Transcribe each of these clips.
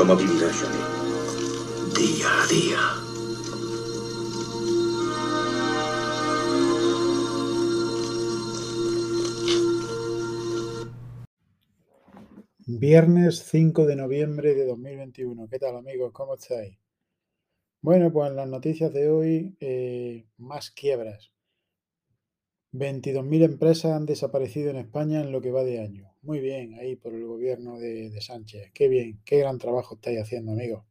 ¿Cómo vivirá Johnny? Día a día. Viernes 5 de noviembre de 2021. ¿Qué tal amigos? ¿Cómo estáis? Bueno, pues en las noticias de hoy, eh, más quiebras. 22.000 empresas han desaparecido en España en lo que va de año. Muy bien, ahí por el gobierno de, de Sánchez. Qué bien, qué gran trabajo estáis haciendo, amigos.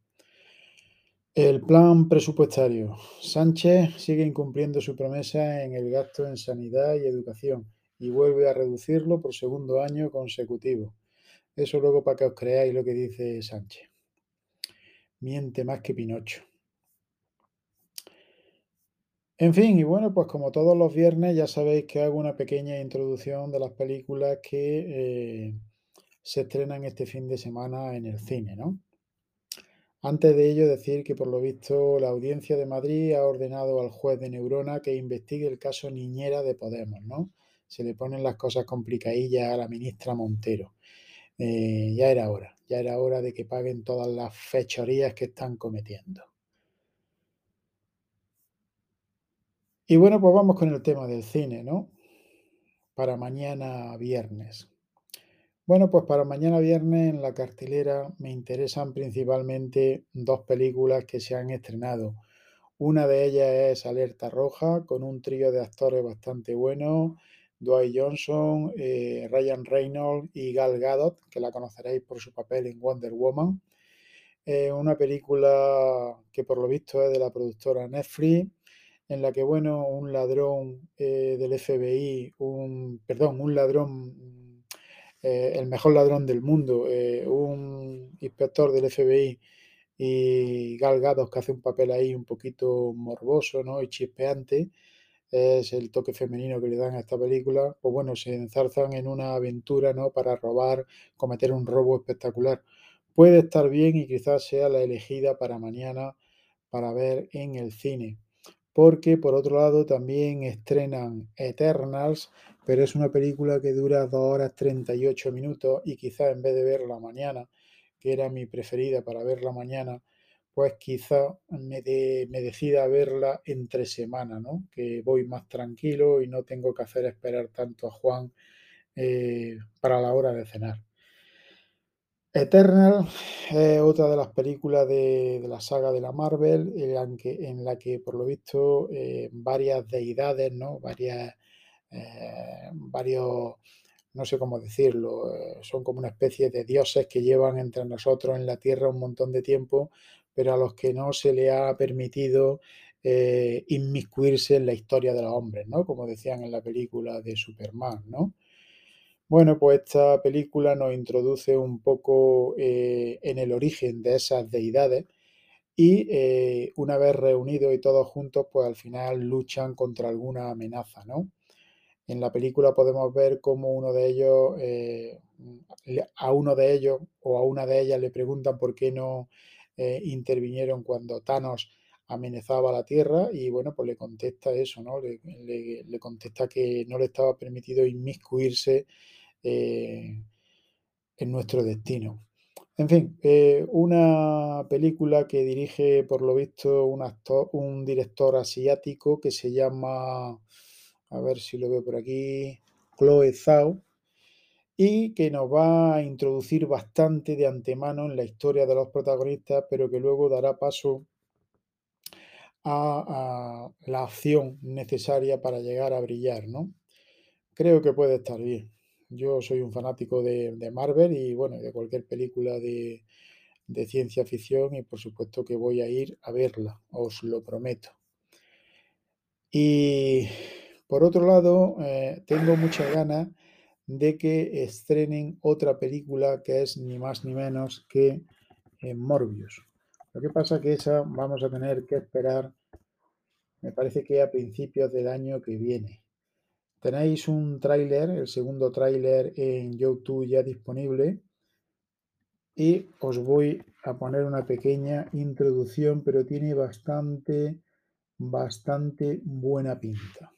El plan presupuestario. Sánchez sigue incumpliendo su promesa en el gasto en sanidad y educación y vuelve a reducirlo por segundo año consecutivo. Eso luego para que os creáis lo que dice Sánchez. Miente más que Pinocho. En fin, y bueno, pues como todos los viernes ya sabéis que hago una pequeña introducción de las películas que eh, se estrenan este fin de semana en el cine, ¿no? Antes de ello, decir que por lo visto la audiencia de Madrid ha ordenado al juez de Neurona que investigue el caso Niñera de Podemos, ¿no? Se le ponen las cosas complicadillas a la ministra Montero. Eh, ya era hora, ya era hora de que paguen todas las fechorías que están cometiendo. Y bueno, pues vamos con el tema del cine, ¿no? Para mañana viernes. Bueno, pues para mañana viernes en la cartelera me interesan principalmente dos películas que se han estrenado. Una de ellas es Alerta Roja, con un trío de actores bastante buenos, Dwight Johnson, eh, Ryan Reynolds y Gal Gadot, que la conoceréis por su papel en Wonder Woman. Una película que por lo visto es de la productora Netflix en la que, bueno, un ladrón eh, del FBI, un, perdón, un ladrón, eh, el mejor ladrón del mundo, eh, un inspector del FBI y Gal Gadot, que hace un papel ahí un poquito morboso ¿no? y chispeante, es el toque femenino que le dan a esta película, pues bueno, se enzarzan en una aventura ¿no? para robar, cometer un robo espectacular. Puede estar bien y quizás sea la elegida para mañana para ver en el cine porque por otro lado también estrenan Eternals, pero es una película que dura 2 horas 38 minutos y quizá en vez de verla mañana, que era mi preferida para verla mañana, pues quizá me, me decida verla entre semana, ¿no? Que voy más tranquilo y no tengo que hacer esperar tanto a Juan eh, para la hora de cenar. Eternal es otra de las películas de, la saga de la Marvel en la que, por lo visto, eh, varias deidades, ¿no? Varias, eh, varios, no sé cómo decirlo, eh, son como una especie de dioses que llevan entre nosotros en la Tierra un montón de tiempo, pero a los que no se le ha permitido inmiscuirse en la historia de los hombres, ¿no? Como decían en la película de Superman, ¿no? Bueno, pues esta película nos introduce un poco eh, en el origen de esas deidades y eh, una vez reunidos y todos juntos, pues al final luchan contra alguna amenaza, ¿no? En la película podemos ver cómo uno de ellos, eh, a uno de ellos o a una de ellas le preguntan por qué no intervinieron cuando Thanos amenazaba la Tierra y bueno, pues le contesta eso, ¿no? le contesta que no le estaba permitido inmiscuirse eh, en nuestro destino. En fin, eh, una película que dirige, por lo visto, un, actor, un director asiático que se llama, a ver si lo veo por aquí, Chloe Zhao, y que nos va a introducir bastante de antemano en la historia de los protagonistas, pero que luego dará paso a, a la acción necesaria para llegar a brillar, ¿no? Creo que puede estar bien. Yo soy un fanático de, Marvel y bueno, de cualquier película de, ciencia ficción y por supuesto que voy a ir a verla, os lo prometo. Y por otro lado, eh, tengo muchas ganas de que estrenen otra película que es ni más ni menos que eh, Morbius. Lo que pasa que esa vamos a tener que esperar, me parece que a principios del año que viene. Tenéis un tráiler, el segundo tráiler en YouTube ya disponible y os voy a poner una pequeña introducción, pero tiene bastante, bastante buena pinta.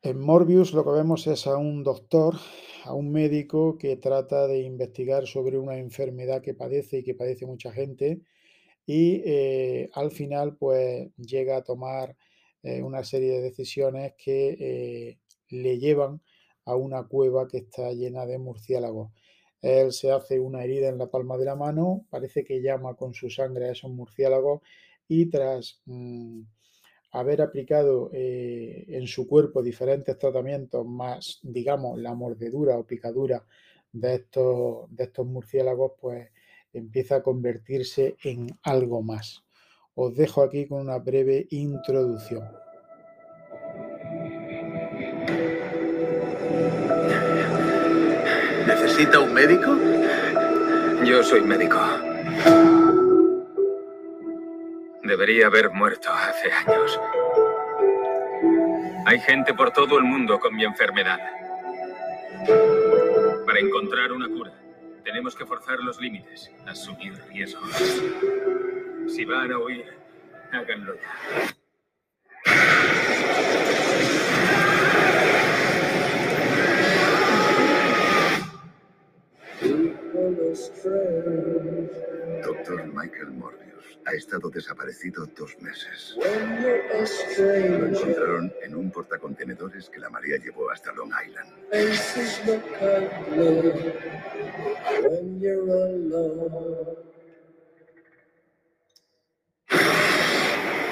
En Morbius lo que vemos es a un doctor, a un médico que trata de investigar sobre una enfermedad que padece y que padece mucha gente y eh, al final pues llega a tomar eh, una serie de decisiones que eh, le llevan a una cueva que está llena de murciélagos. Él se hace una herida en la palma de la mano, parece que llama con su sangre a esos murciélagos y tras mm, haber aplicado eh, en su cuerpo diferentes tratamientos más, digamos, la mordedura o picadura de estos, de estos murciélagos, pues empieza a convertirse en algo más. Os dejo aquí con una breve introducción. ¿Necesita un médico? Yo soy médico. Debería haber muerto hace años. Hay gente por todo el mundo con mi enfermedad. Para encontrar una cura, tenemos que forzar los límites, asumir riesgos. Si van a huir, háganlo ya. Doctor Michael Morbius ha estado desaparecido dos meses. Lo encontraron en un portacontenedores que la marea llevó hasta Long Island.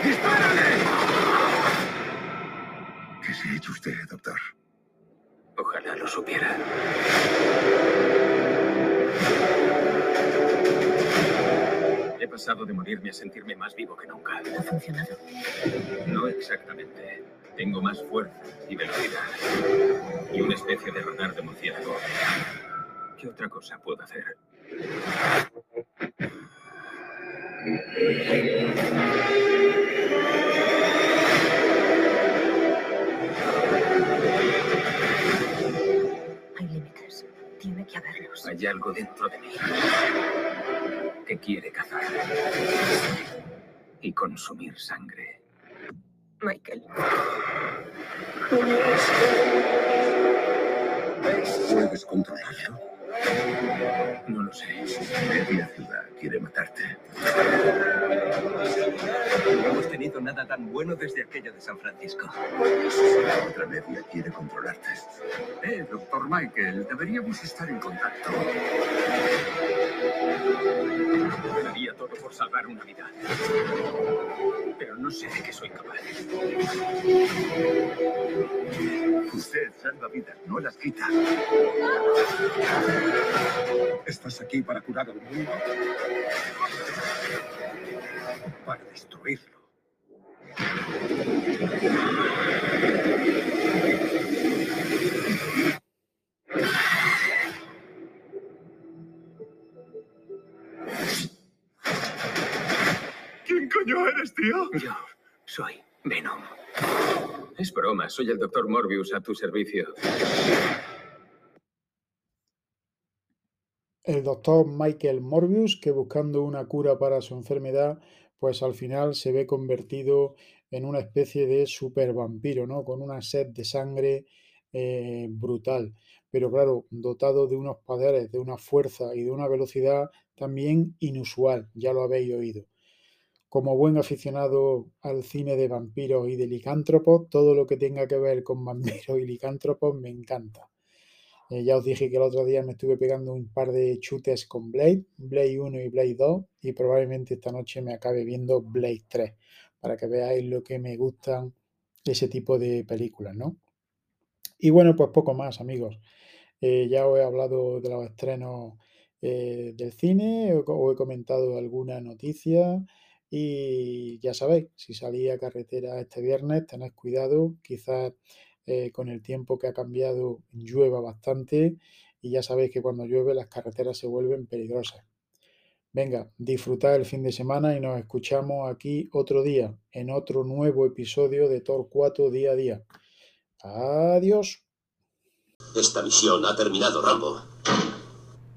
¡Dispárale! ¿Qué se ha hecho usted, doctor? Ojalá lo supiera. He pasado de morirme a sentirme más vivo que nunca. ¿Ha funcionado? No exactamente. Tengo más fuerza y velocidad. Y una especie de radar de murciélago. ¿Qué otra cosa puedo hacer? Algo dentro de mí que quiere cazar y consumir sangre. Michael. ¿Puedes controlarlo? No lo sé. Media ciudad quiere matarte. No hemos tenido nada tan bueno desde aquello de San Francisco. La otra media quiere controlarte. Eh, doctor Michael, deberíamos estar en contacto. Daría todo por salvar una vida. Pero no sé de qué soy capaz. Usted salva vidas, no las quita. ¿Estás aquí para curar al mundo? Para destruirlo. ¿Quién coño eres, tío? Yo soy Venom. Es broma, soy el doctor Morbius a tu servicio. El doctor Michael Morbius, que buscando una cura para su enfermedad, pues al final se ve convertido en una especie de super vampiro, ¿no? Con una sed de sangre eh, brutal. Pero claro, dotado de unos poderes, de una fuerza y de una velocidad también inusual, ya lo habéis oído. Como buen aficionado al cine de vampiros y de licántropos, todo lo que tenga que ver con vampiros y licántropos me encanta. Eh, ya os dije que el otro día me estuve pegando un par de chutes con Blade, Blade 1 y Blade 2, y probablemente esta noche me acabe viendo Blade 3, para que veáis lo que me gustan ese tipo de películas, ¿no? Y bueno, pues poco más, amigos. Eh, ya os he hablado de los estrenos eh, del cine, os he comentado alguna noticia. Y ya sabéis, si salís a carretera este viernes, tened cuidado, quizás eh, con el tiempo que ha cambiado llueva bastante y ya sabéis que cuando llueve las carreteras se vuelven peligrosas. Venga, disfrutad el fin de semana y nos escuchamos aquí otro día en otro nuevo episodio de Tor 4 día a día. Adiós. Esta misión ha terminado, Rambo.